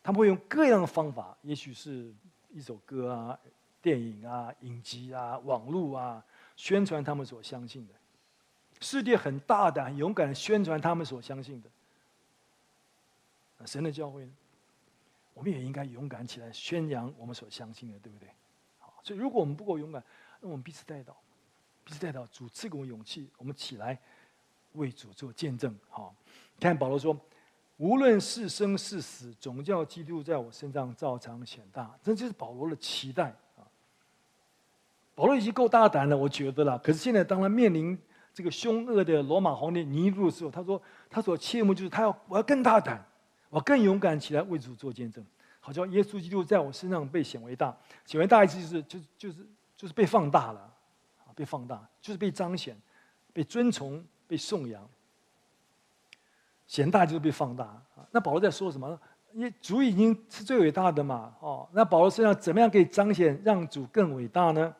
A: 他们会用各样的方法，也许是一首歌啊、电影啊、影集啊、网络啊，宣传他们所相信的。世界很大胆、勇敢宣传他们所相信的。神的教会？我们也应该勇敢起来宣扬我们所相信的，对不对？好，所以如果我们不够勇敢，那我们彼此带到，彼此带到，主赐给我们勇气，我们起来为主做见证。好，看保罗说。无论是生是死，总叫基督在我身上照常显大。这就是保罗的期待！保罗已经够大胆了，我觉得了。可是现在，当他面临这个凶恶的罗马皇帝尼禄的时候，他说：“他所切慕就是他要，我要更大胆，我更勇敢起来为主做见证，好叫耶稣基督在我身上被显为大。显为大意思就是，就就是就是被放大了，被放大，就是被彰显、被尊崇、被颂扬。”显大就是被放大！那保罗在说什么？因为主已经是最伟大的嘛，哦，那保罗身上怎么样可以彰显让主更伟大呢？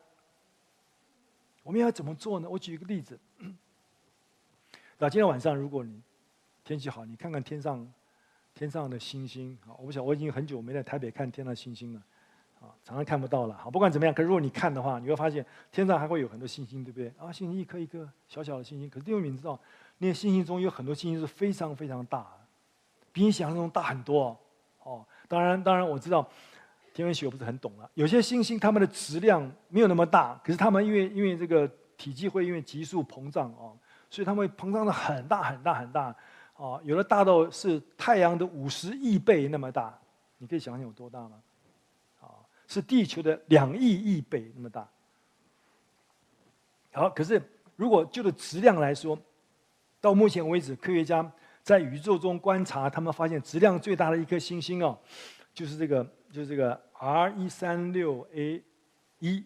A: 我们要怎么做呢？我举一个例子。那今天晚上如果你天气好，你看看天上天上的星星啊！我不晓，我已经很久没在台北看天上的星星了，啊，常常看不到了。好，不管怎么样，可如果你看的话，你会发现天上还会有很多星星，对不对？啊，星星一颗一颗小小的星星，可是弟兄们知道？那些星星中有很多星星是非常非常大，比你想象中大很多。哦，当然，当然我知道天文学我不是很懂了。有些星星它们的质量没有那么大，可是它们因为因为这个体积会因为急速膨胀哦，所以它们会膨胀的很大很大很大。哦，有的大到是太阳的五十亿倍那么大，你可以想象有多大吗？啊，是地球的两亿亿倍那么大。好，可是如果就的质量来说，到目前为止，科学家在宇宙中观察，他们发现质量最大的一颗星星哦，就是这个，就是这个 R 一三六 A 一，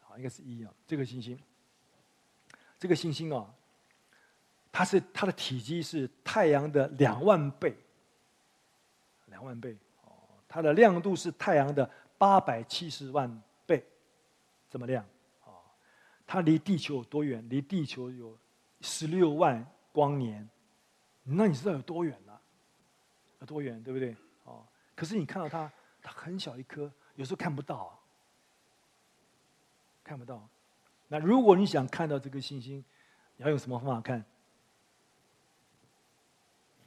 A: 好，应该是一啊，这个星星，这个星星啊，它是它的体积是太阳的两万倍，两万倍哦，它的亮度是太阳的八百七十万倍，这么亮啊，它离地球有多远？离地球有十六万。光年，那你知道有多远了？有多远，对不对？哦，可是你看到它，它很小一颗，有时候看不到，看不到。那如果你想看到这个星星，你要用什么方法看？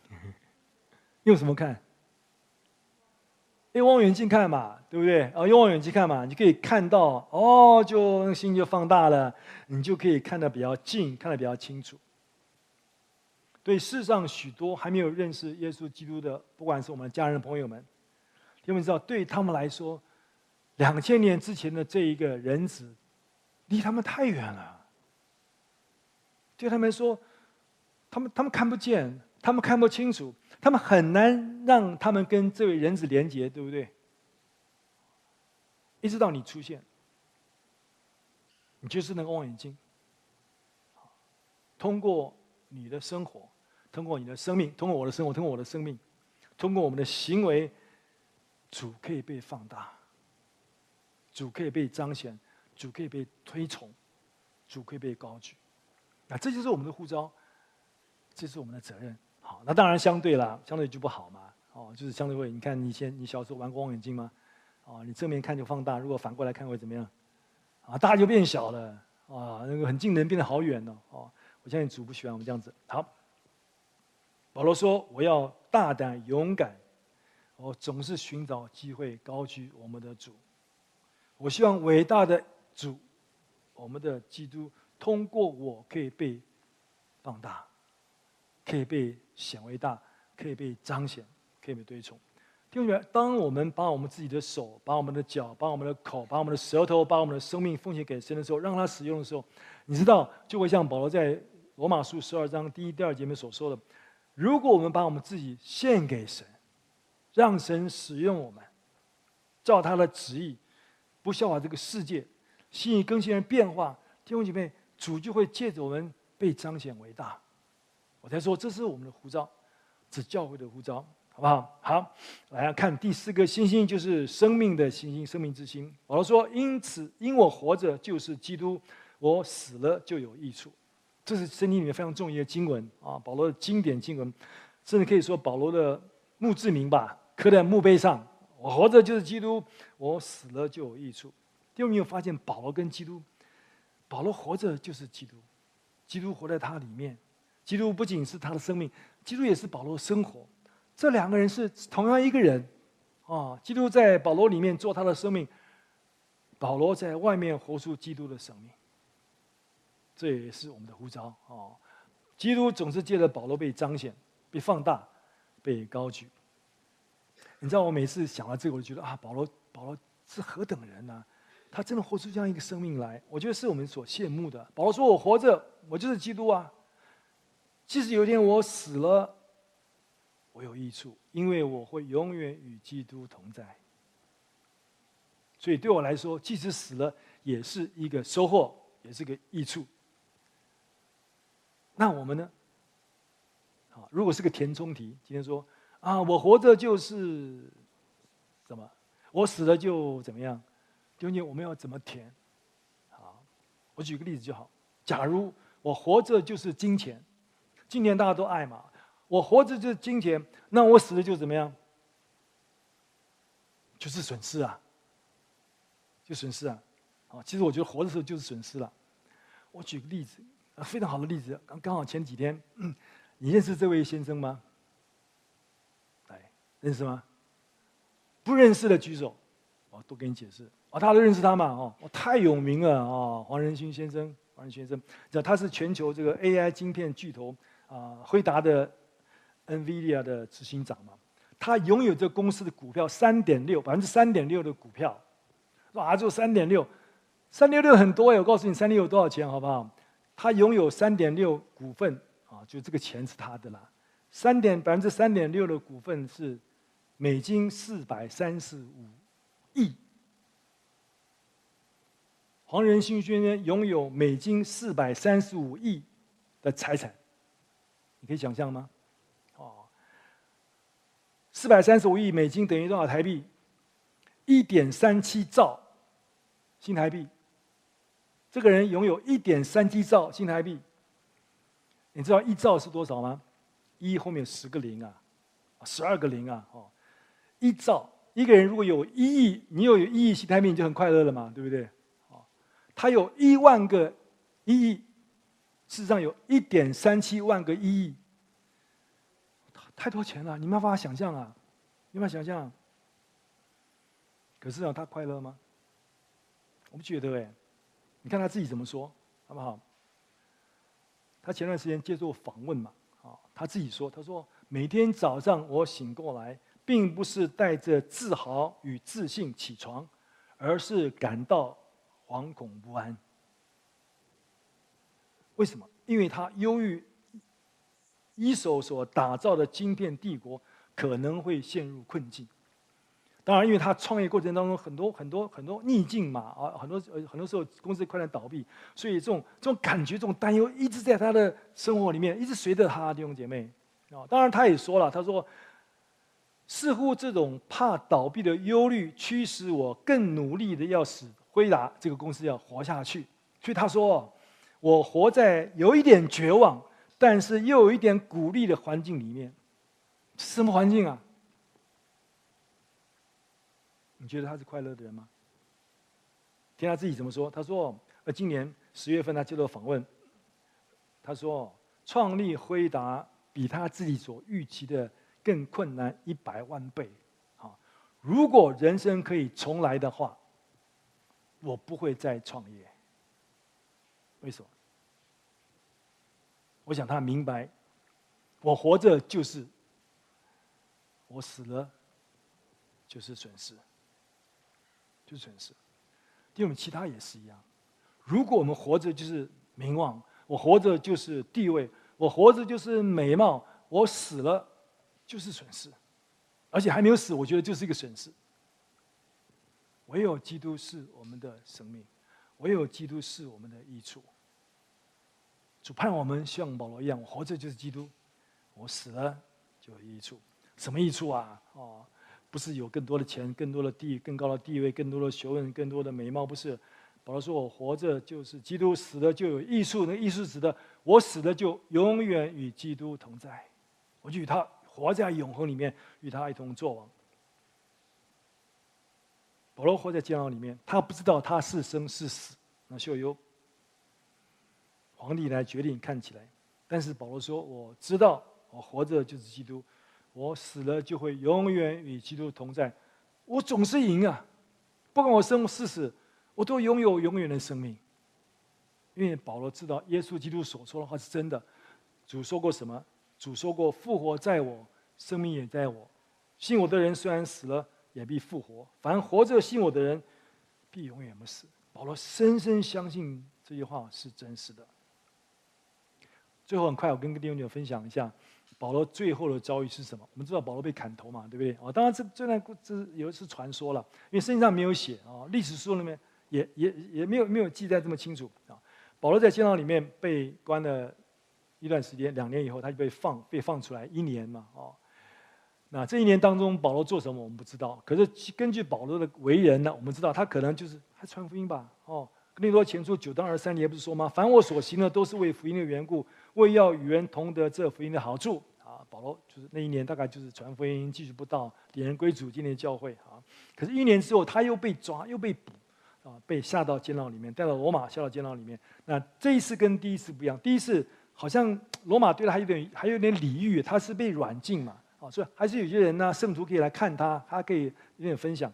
A: 用什么看？用望远镜看嘛，对不对？啊，用望远镜看嘛，你可以看到，哦，就那星星就放大了，你就可以看得比较近，看得比较清楚。对世上许多还没有认识耶稣基督的，不管是我们家人朋友们，你们知道，对他们来说，两千年之前的这一个人子，离他们太远了。对他们说，他们他们看不见，他们看不清楚，他们很难让他们跟这位人子连接，对不对？一直到你出现，你就是那个望远镜，通过你的生活。通过你的生命，通过我的生活，通过我的生命，通过我们的行为，主可以被放大，主可以被彰显，主可以被推崇，主可以被高举。那这就是我们的护照，这是我们的责任。好，那当然相对啦，相对就不好嘛。哦，就是相对会，你看你以前你小时候玩过望远镜吗？哦，你正面看就放大，如果反过来看会怎么样？啊，大就变小了，啊，那个很近的人变得好远了。哦，我相信主不喜欢我们这样子。好，保罗说：“我要大胆勇敢，我总是寻找机会高举我们的主。我希望伟大的主，我们的基督，通过我可以被放大，可以被显为大，可以被彰显。”可以被推崇，听明白？当我们把我们自己的手、把我们的脚、把我们的口、把我们的舌头、把我们的生命奉献给神的时候，让他使用的时候，你知道，就会像保罗在罗马书十二章第一、第二节里面所说的：如果我们把我们自己献给神，让神使用我们，照他的旨意，不效法这个世界，心意更新而变化，弟兄姐妹，主就会借着我们被彰显为大。我才说，这是我们的呼召，是教会的呼召。好不好？好，来看第四个星星，就是生命的星星，生命之星。保罗说：“因此，因我活着就是基督，我死了就有益处。”这是圣经里面非常重要的经文啊，保罗的经典经文，甚至可以说保罗的墓志铭吧，刻在墓碑上：“我活着就是基督，我死了就有益处。”第二，你有发现保罗跟基督，保罗活着就是基督，基督活在他里面，基督不仅是他的生命，基督也是保罗的生活。这两个人是同样一个人，啊，基督在保罗里面做他的生命，保罗在外面活出基督的生命。这也是我们的呼召啊！基督总是借着保罗被彰显、被放大、被高举。你知道，我每次想到这个，我就觉得啊，保罗，保罗是何等人呢？他真的活出这样一个生命来，我觉得是我们所羡慕的。保罗说：“我活着，我就是基督啊！即使有一天我死了。”我有益处，因为我会永远与基督同在。所以对我来说，即使死了，也是一个收获，也是个益处。那我们呢？好，如果是个填充题，今天说啊，我活着就是什么？我死了就怎么样？究竟我们要怎么填？好，我举个例子就好。假如我活着就是金钱，今年大家都爱嘛。我活着就是金钱，那我死了就怎么样？就是损失啊，就损失啊！啊，其实我觉得活的时候就是损失了。我举个例子，非常好的例子，刚刚好前几天，你认识这位先生吗？认识吗？不认识的举手，我都给你解释。哦，大家都认识他嘛？哦，太有名了啊！黄仁勋先生，黄仁勋先生，这他是全球这个 AI 晶片巨头啊，辉达的。NVIDIA 的执行长嘛，他拥有这公司的股票三点六百分之三点六的股票，哇，就三点六，三点六很多哎，我告诉你，三点六多少钱好不好？他拥有三点六股份啊，就这个钱是他的啦。三点百分之三点六的股份是美金四百三十五亿，黄仁勋先生拥有美金四百三十五亿的财产，你可以想象吗？哦四百三十五亿美金等于多少台币？一点三七兆新台币。这个人拥有一点三七兆新台币。你知道一兆是多少吗？一后面十个零啊，十二个零啊，哦，一兆。一个人如果有一亿，你有一亿新台币，你就很快乐了嘛，对不对？哦，他有一万个一亿，事实上有一点三七万个一亿。太多钱了，你没办法想象啊！没办法想象。可是啊，他快乐吗？我不觉得哎。你看他自己怎么说，好不好？他前段时间接受访问嘛，啊，他自己说，他说每天早上我醒过来，并不是带着自豪与自信起床，而是感到惶恐不安。为什么？因为他忧郁。一手所打造的晶片帝国可能会陷入困境。当然，因为他创业过程当中很多很多很多逆境嘛，啊，很多很多时候公司快点倒闭，所以这种这种感觉、这种担忧一直在他的生活里面，一直随着他弟兄姐妹啊。当然，他也说了，他说似乎这种怕倒闭的忧虑驱使我更努力的要使辉达这个公司要活下去。所以他说：“我活在有一点绝望，但是又有一点鼓励的环境里面。什么环境啊？你觉得他是快乐的人吗？听他自己怎么说。他说：‘呃，今年十月份他接受访问，他说创立辉达比他自己所预期的。’”更困难一百万倍，啊！如果人生可以重来的话，我不会再创业。为什么？我想他明白，我活着就是，我死了就是损失，就是损失。因为我们其他也是一样，如果我们活着就是名望，我活着就是地位，我活着就是美貌，我死了。就是损失，而且还没有死，我觉得就是一个损失。唯有基督是我们的生命，唯有基督是我们的益处。主盼我们像保罗一样，活着就是基督，我死了就有益处。什么益处啊？哦，不是有更多的钱、更多的地、更高的地位、更多的学问、更多的美貌，不是。保罗说我活着就是基督，死了就有益处。那益处指的，我死了就永远与基督同在，我就与他。活在永恒里面，与他一同作王。保罗活在监牢里面，他不知道他是生是死，那秀优皇帝来决定。看起来，但是保罗说：“我知道，我活着就是基督，我死了就会永远与基督同在。我总是赢啊！不管我生是死，我都拥有永远的生命。因为保罗知道，耶稣基督所说的话是真的。主说过什么？”主说过：“复活在我，生命也在我。信我的人虽然死了，也必复活。凡活着信我的人，必永远不死。”保罗深深相信这句话是真实的。最后，很快我跟弟兄姐妹分享一下保罗最后的遭遇是什么。我们知道保罗被砍头嘛，对不对？哦，当然这这段故事有的是传说了，因为圣经上没有写啊，历史书里面也也也没有没有记载这么清楚啊。保罗在监牢里面被关了。一段时间，两年以后，他就被放，被放出来一年嘛，哦，那这一年当中，保罗做什么我们不知道。可是根据保罗的为人呢，我们知道他可能就是还传福音吧，哦，哥林多前书九章二三节不是说吗？凡我所行的，都是为福音的缘故，为要与人同得这福音的好处。啊，保罗就是那一年大概就是传福音、继续布道、领人归主、建立教会啊。可是，一年之后他又被抓，又被捕，啊，被下到监牢里面，带到罗马，下到监牢里面。那这一次跟第一次不一样，第一次。好像 罗马对他有点还有点礼遇，他是被软禁嘛，啊，所以还是有些人呢，圣徒可以来看他，他可以有点分享。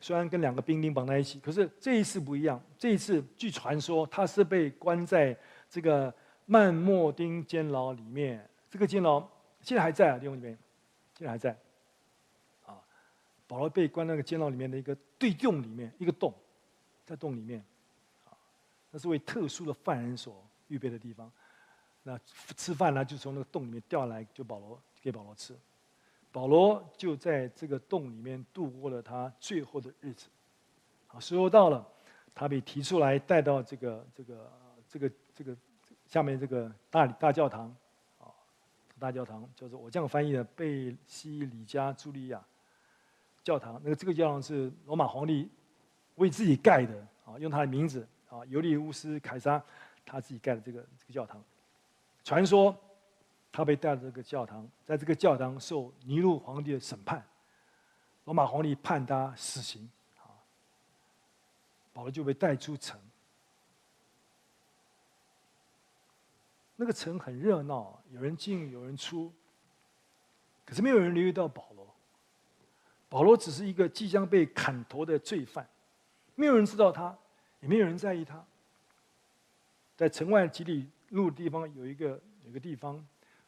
A: 虽然跟两个兵丁绑在一起，可是这一次不一样。这一次据传说，他是被关在这个曼莫丁监牢里面。这个监牢现在还在啊，弟兄里面，现在还在。啊，保罗被关那个监牢里面的一个对洞里面，一个洞，在洞里面，啊，那是为特殊的犯人所预备的地方。那吃饭呢，就从那个洞里面掉下来，就保罗给保罗吃。保罗就在这个洞里面度过了他最后的日子。好，时候到了，他被提出来带到这个这个这个这个下面这个大大教堂，啊，大教堂叫做我这样翻译的贝西里加朱利亚教堂。那个这个教堂是罗马皇帝为自己盖的，啊，用他的名字，啊，尤利乌斯凯撒他自己盖的这个这个教堂。传说，他被带到这个教堂，在这个教堂受尼禄皇帝的审判，罗马皇帝判他死刑，啊，保罗就被带出城。那个城很热闹，有人进有人出，可是没有人留意到保罗。保罗只是一个即将被砍头的罪犯，没有人知道他，也没有人在意他。在城外几里路的地方有一个有个地方，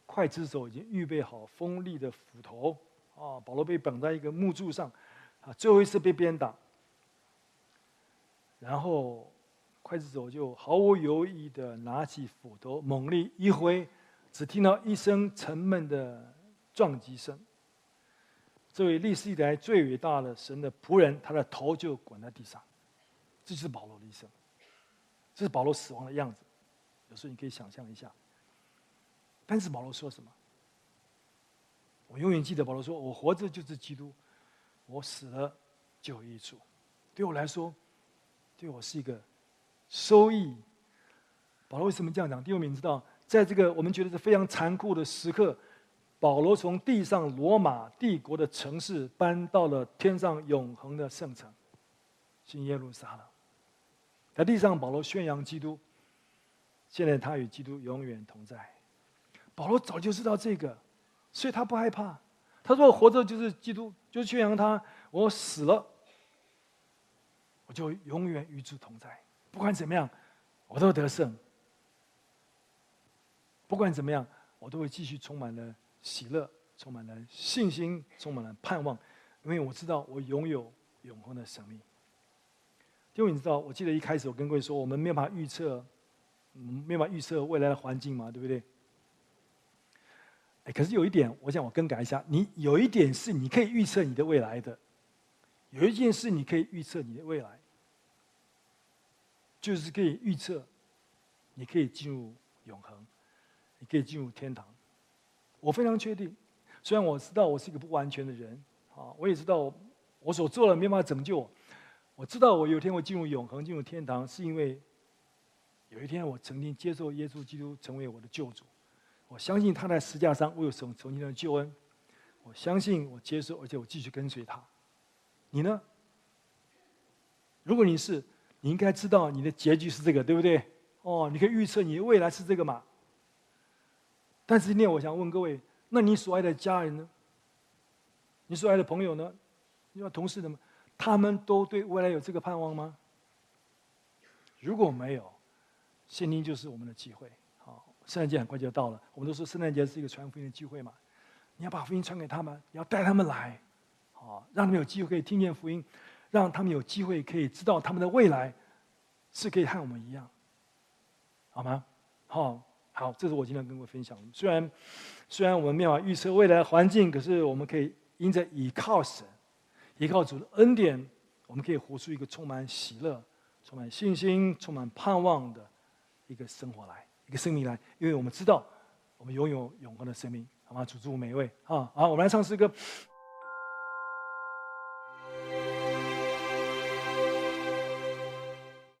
A: 刽子手已经预备好锋利的斧头啊！保罗被绑在一个木柱上，啊，最后一次被鞭打，然后刽子手就毫无犹豫的拿起斧头，猛力一挥，只听到一声沉闷的撞击声。这位历史以来最伟大的神的仆人，他的头就滚在地上。这就是保罗的一生，这是保罗死亡的样子。有时候你可以想象一下，但是保罗说什么？我永远记得保罗说：“我活着就是基督，我死了就有益处。对我来说，对我是一个收益。”保罗为什么这样讲？弟兄们，知道，在这个我们觉得是非常残酷的时刻，保罗从地上罗马帝国的城市搬到了天上永恒的圣城，新耶路撒冷。在地上，保罗宣扬基督。现在他与基督永远同在。保罗早就知道这个，所以他不害怕。他说：“我活着就是基督，就是宣扬他；我死了，我就永远与主同在。不管怎么样，我都得胜。不管怎么样，我都会继续充满了喜乐，充满了信心，充满了盼望，因为我知道我拥有永恒的生命。因为你知道，我记得一开始我跟各位说，我们没有办法预测。”嗯，没办法预测未来的环境嘛，对不对？哎，可是有一点，我想我更改一下，你有一点是你可以预测你的未来的，有一件事你可以预测你的未来，就是可以预测，你可以进入永恒，你可以进入天堂。我非常确定，虽然我知道我是一个不完全的人，啊，我也知道我所做的没办法拯救我，我知道我有一天会进入永恒，进入天堂，是因为。有一天，我曾经接受耶稣基督成为我的救主，我相信他在十架上为我成成就的救恩，我相信我接受，而且我继续跟随他。你呢？如果你是，你应该知道你的结局是这个，对不对？哦，你可以预测你的未来是这个嘛？但是今天我想问各位，那你所爱的家人呢？你所爱的朋友呢？你说同事的吗？他们都对未来有这个盼望吗？如果没有，圣经就是我们的机会，好，圣诞节很快就到了。我们都说圣诞节是一个传福音的机会嘛，你要把福音传给他们，你要带他们来，好，让他们有机会可以听见福音，让他们有机会可以知道他们的未来是可以和我们一样，好吗？好，好，这是我今天跟各位分享。虽然虽然我们没有预测未来的环境，可是我们可以因着倚靠神，依靠主的恩典，我们可以活出一个充满喜乐、充满信心、充满盼望的。一个生活来，一个生命来，因为我们知道，我们拥有永恒的生命，好吗？主祝每一位啊！好，我们来唱诗歌。